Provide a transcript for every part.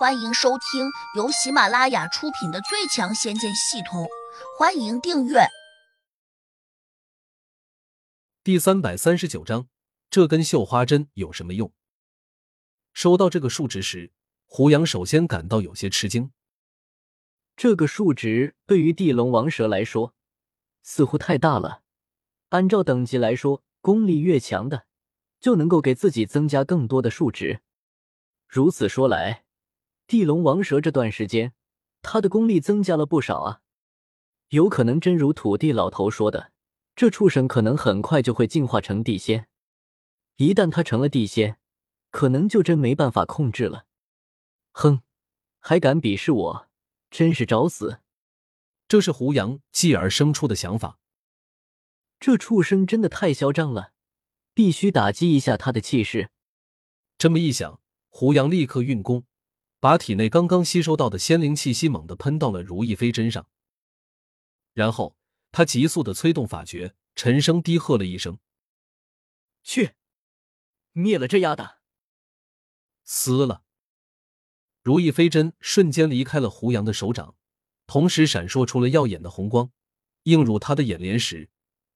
欢迎收听由喜马拉雅出品的《最强仙剑系统》，欢迎订阅。第三百三十九章，这根绣花针有什么用？收到这个数值时，胡杨首先感到有些吃惊。这个数值对于地龙王蛇来说似乎太大了。按照等级来说，功力越强的就能够给自己增加更多的数值。如此说来，地龙王蛇这段时间，他的功力增加了不少啊！有可能真如土地老头说的，这畜生可能很快就会进化成地仙。一旦他成了地仙，可能就真没办法控制了。哼，还敢鄙视我，真是找死！这是胡杨继而生出的想法。这畜生真的太嚣张了，必须打击一下他的气势。这么一想，胡杨立刻运功。把体内刚刚吸收到的仙灵气息猛地喷到了如意飞针上，然后他急速的催动法诀，沉声低喝了一声：“去，灭了这丫的！”撕了，如意飞针瞬间离开了胡杨的手掌，同时闪烁出了耀眼的红光，映入他的眼帘时，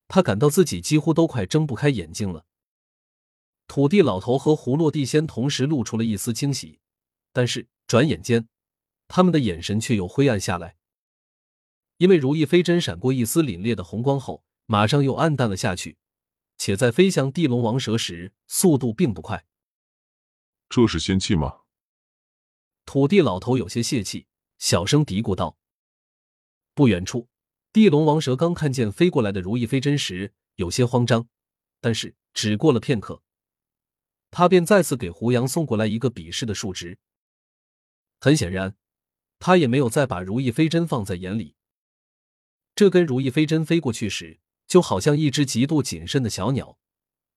他感到自己几乎都快睁不开眼睛了。土地老头和胡落地仙同时露出了一丝惊喜，但是。转眼间，他们的眼神却又灰暗下来，因为如意飞针闪过一丝凛冽的红光后，马上又暗淡了下去，且在飞向地龙王蛇时速度并不快。这是仙气吗？土地老头有些泄气，小声嘀咕道。不远处，地龙王蛇刚看见飞过来的如意飞针时，有些慌张，但是只过了片刻，他便再次给胡杨送过来一个鄙视的数值。很显然，他也没有再把如意飞针放在眼里。这根如意飞针飞过去时，就好像一只极度谨慎的小鸟，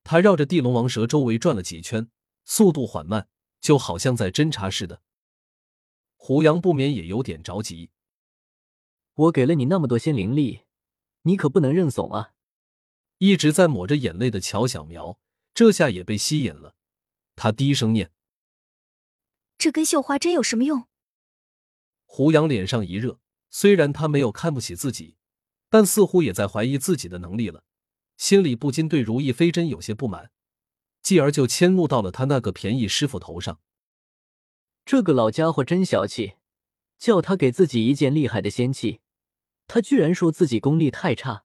它绕着地龙王蛇周围转了几圈，速度缓慢，就好像在侦查似的。胡杨不免也有点着急。我给了你那么多仙灵力，你可不能认怂啊！一直在抹着眼泪的乔小苗，这下也被吸引了。他低声念。这根绣花针有什么用？胡杨脸上一热，虽然他没有看不起自己，但似乎也在怀疑自己的能力了，心里不禁对如意飞针有些不满，继而就迁怒到了他那个便宜师傅头上。这个老家伙真小气，叫他给自己一件厉害的仙器，他居然说自己功力太差，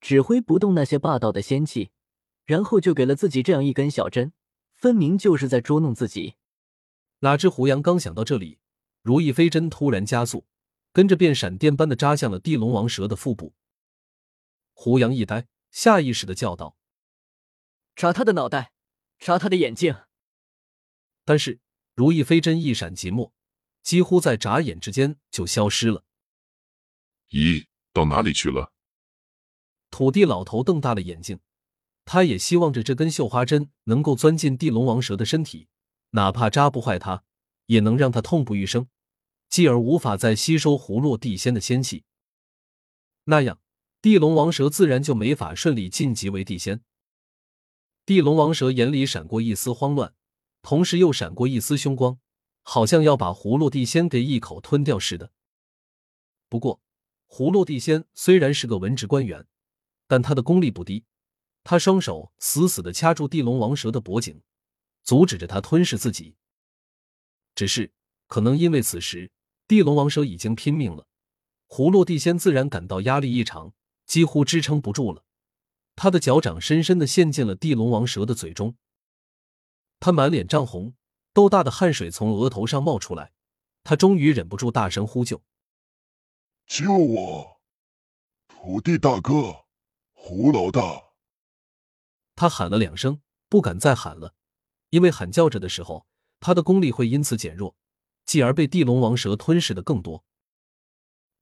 指挥不动那些霸道的仙器，然后就给了自己这样一根小针，分明就是在捉弄自己。哪知胡杨刚想到这里，如意飞针突然加速，跟着便闪电般的扎向了地龙王蛇的腹部。胡杨一呆，下意识的叫道：“扎他的脑袋，扎他的眼睛！”但是如意飞针一闪即没，几乎在眨眼之间就消失了。咦，到哪里去了？土地老头瞪大了眼睛，他也希望着这根绣花针能够钻进地龙王蛇的身体。哪怕扎不坏它，也能让他痛不欲生，继而无法再吸收葫芦地仙的仙气。那样，地龙王蛇自然就没法顺利晋级为地仙。地龙王蛇眼里闪过一丝慌乱，同时又闪过一丝凶光，好像要把葫芦地仙给一口吞掉似的。不过，葫芦地仙虽然是个文职官员，但他的功力不低，他双手死死的掐住地龙王蛇的脖颈。阻止着他吞噬自己。只是，可能因为此时地龙王蛇已经拼命了，葫芦地仙自然感到压力异常，几乎支撑不住了。他的脚掌深深的陷进了地龙王蛇的嘴中，他满脸涨红，豆大的汗水从额头上冒出来。他终于忍不住大声呼救：“救我，土地大哥，胡老大！”他喊了两声，不敢再喊了。因为喊叫着的时候，他的功力会因此减弱，继而被地龙王蛇吞噬的更多。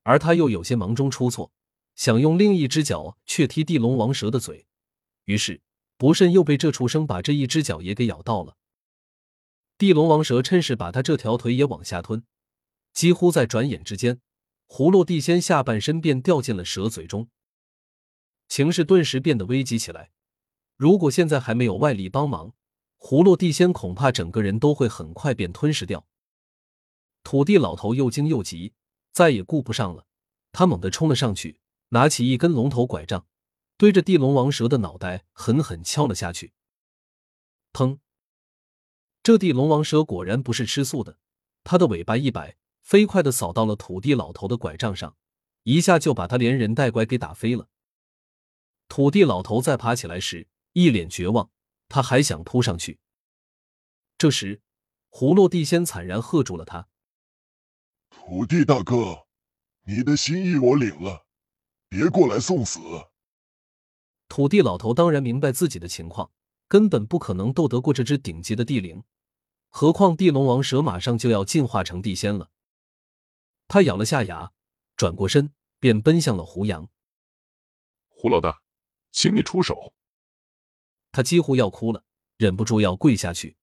而他又有些忙中出错，想用另一只脚去踢地龙王蛇的嘴，于是不慎又被这畜生把这一只脚也给咬到了。地龙王蛇趁势把他这条腿也往下吞，几乎在转眼之间，葫芦地仙下半身便掉进了蛇嘴中，情势顿时变得危急起来。如果现在还没有外力帮忙，葫芦地仙恐怕整个人都会很快便吞噬掉。土地老头又惊又急，再也顾不上了，他猛地冲了上去，拿起一根龙头拐杖，对着地龙王蛇的脑袋狠狠敲了下去。砰！这地龙王蛇果然不是吃素的，它的尾巴一摆，飞快的扫到了土地老头的拐杖上，一下就把他连人带拐给打飞了。土地老头再爬起来时，一脸绝望，他还想扑上去。这时，胡落地仙惨然喝住了他：“土地大哥，你的心意我领了，别过来送死。”土地老头当然明白自己的情况，根本不可能斗得过这只顶级的地灵。何况地龙王蛇马上就要进化成地仙了，他咬了下牙，转过身便奔向了胡杨。胡老大，请你出手！他几乎要哭了，忍不住要跪下去。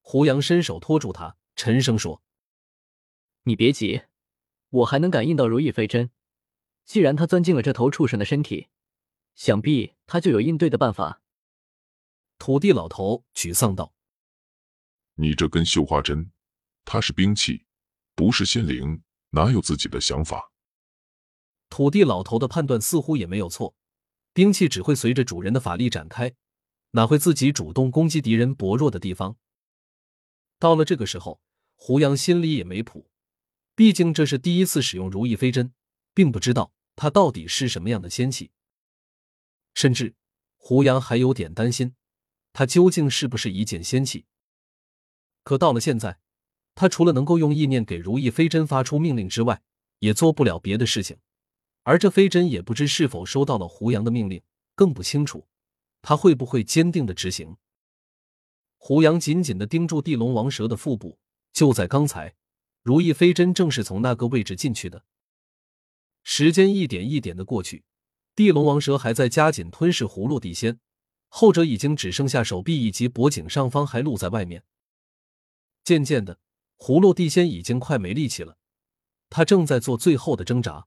胡杨伸手托住他，沉声说：“你别急，我还能感应到如意飞针。既然他钻进了这头畜生的身体，想必他就有应对的办法。”土地老头沮丧道。你这根绣花针，它是兵器，不是仙灵，哪有自己的想法？土地老头的判断似乎也没有错，兵器只会随着主人的法力展开，哪会自己主动攻击敌人薄弱的地方？到了这个时候，胡杨心里也没谱，毕竟这是第一次使用如意飞针，并不知道它到底是什么样的仙器，甚至胡杨还有点担心，它究竟是不是一件仙器。可到了现在，他除了能够用意念给如意飞针发出命令之外，也做不了别的事情。而这飞针也不知是否收到了胡杨的命令，更不清楚他会不会坚定的执行。胡杨紧紧的盯住地龙王蛇的腹部，就在刚才，如意飞针正是从那个位置进去的。时间一点一点的过去，地龙王蛇还在加紧吞噬葫芦地仙，后者已经只剩下手臂以及脖颈上方还露在外面。渐渐的，葫芦地仙已经快没力气了，他正在做最后的挣扎。